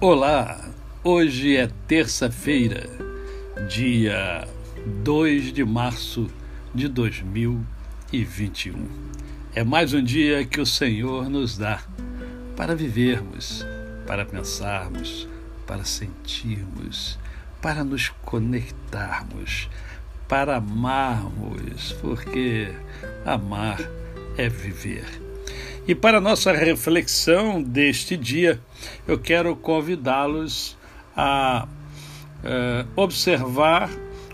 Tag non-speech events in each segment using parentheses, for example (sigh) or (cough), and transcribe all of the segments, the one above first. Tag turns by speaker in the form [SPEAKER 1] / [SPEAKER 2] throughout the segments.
[SPEAKER 1] Olá, hoje é terça-feira, dia 2 de março de 2021. É mais um dia que o Senhor nos dá para vivermos, para pensarmos, para sentirmos, para nos conectarmos, para amarmos, porque amar é viver. E para nossa reflexão deste dia, eu quero convidá-los a uh, observar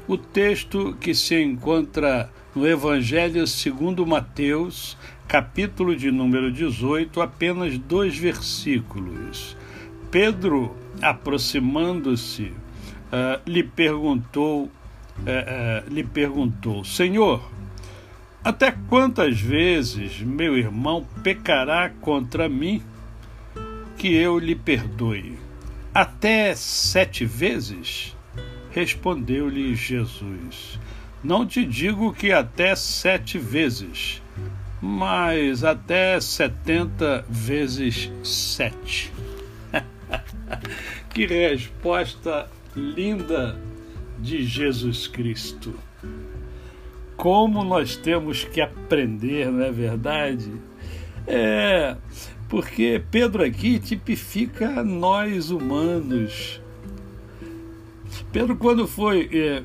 [SPEAKER 1] o texto que se encontra no Evangelho segundo Mateus, capítulo de número 18, apenas dois versículos. Pedro, aproximando-se, uh, lhe perguntou, uh, lhe perguntou, Senhor, até quantas vezes meu irmão pecará contra mim que eu lhe perdoe? Até sete vezes? Respondeu-lhe Jesus: Não te digo que até sete vezes, mas até setenta vezes sete. (laughs) que resposta linda de Jesus Cristo! Como nós temos que aprender, não é verdade? É, porque Pedro aqui tipifica nós humanos. Pedro, quando foi é,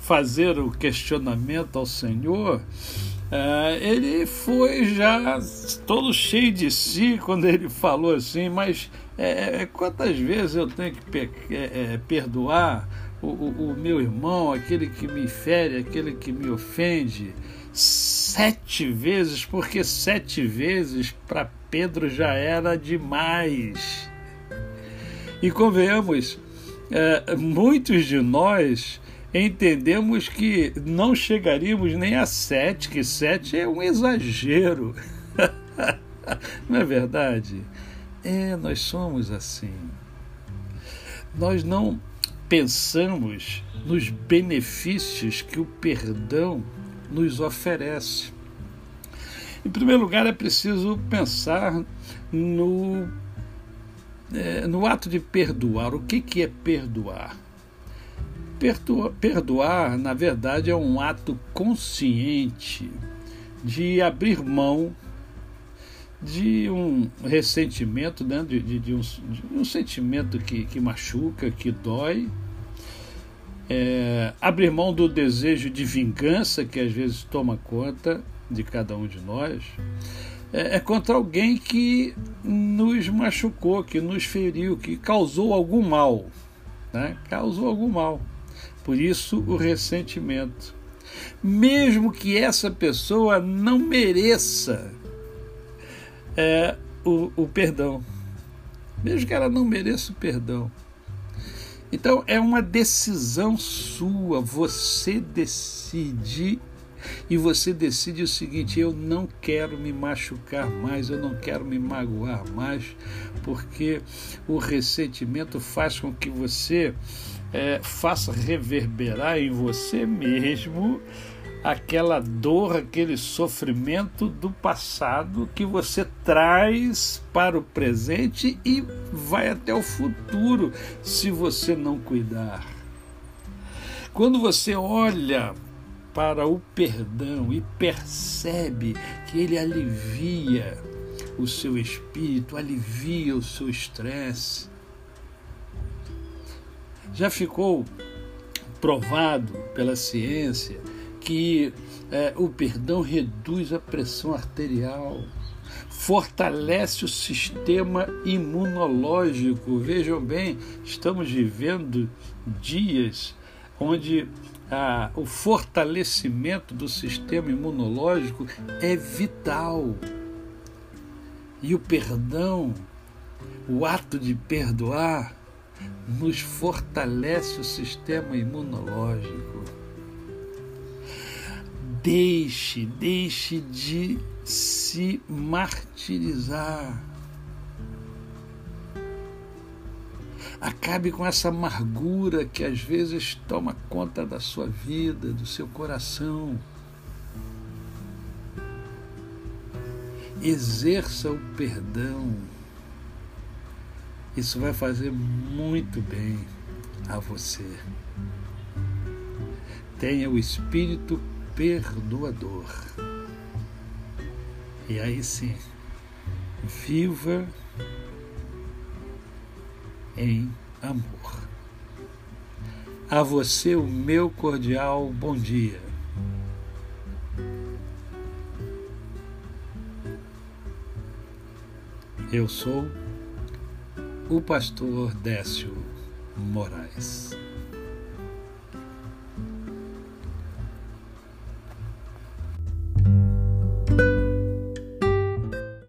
[SPEAKER 1] fazer o questionamento ao Senhor, é, ele foi já todo cheio de si quando ele falou assim, mas é, é quantas vezes eu tenho que é, é, perdoar? O, o, o meu irmão, aquele que me fere, aquele que me ofende, sete vezes, porque sete vezes para Pedro já era demais. E convenhamos, é, muitos de nós entendemos que não chegaríamos nem a sete, que sete é um exagero. (laughs) não é verdade? É, nós somos assim. Nós não pensamos nos benefícios que o perdão nos oferece. Em primeiro lugar, é preciso pensar no, é, no ato de perdoar. O que, que é perdoar? perdoar? Perdoar, na verdade, é um ato consciente de abrir mão de um ressentimento, né? de, de, de, um, de um, sentimento que, que machuca, que dói, é, abrir mão do desejo de vingança que às vezes toma conta de cada um de nós, é, é contra alguém que nos machucou, que nos feriu, que causou algum mal, né? causou algum mal. Por isso o ressentimento. Mesmo que essa pessoa não mereça é, o, o perdão. Mesmo que ela não mereça o perdão. Então é uma decisão sua, você decide e você decide o seguinte: eu não quero me machucar mais, eu não quero me magoar mais, porque o ressentimento faz com que você é, faça reverberar em você mesmo aquela dor, aquele sofrimento do passado que você traz para o presente e vai até o futuro se você não cuidar. Quando você olha para o perdão e percebe que ele alivia o seu espírito, alivia o seu estresse, já ficou provado pela ciência que é, o perdão reduz a pressão arterial, fortalece o sistema imunológico. Vejam bem, estamos vivendo dias onde ah, o fortalecimento do sistema imunológico é vital. E o perdão, o ato de perdoar, nos fortalece o sistema imunológico. Deixe, deixe de se martirizar. Acabe com essa amargura que às vezes toma conta da sua vida, do seu coração. Exerça o perdão. Isso vai fazer muito bem a você. Tenha o espírito perdoador. E aí sim, viva em amor. A você o meu cordial bom dia. Eu sou o pastor Décio Moraes.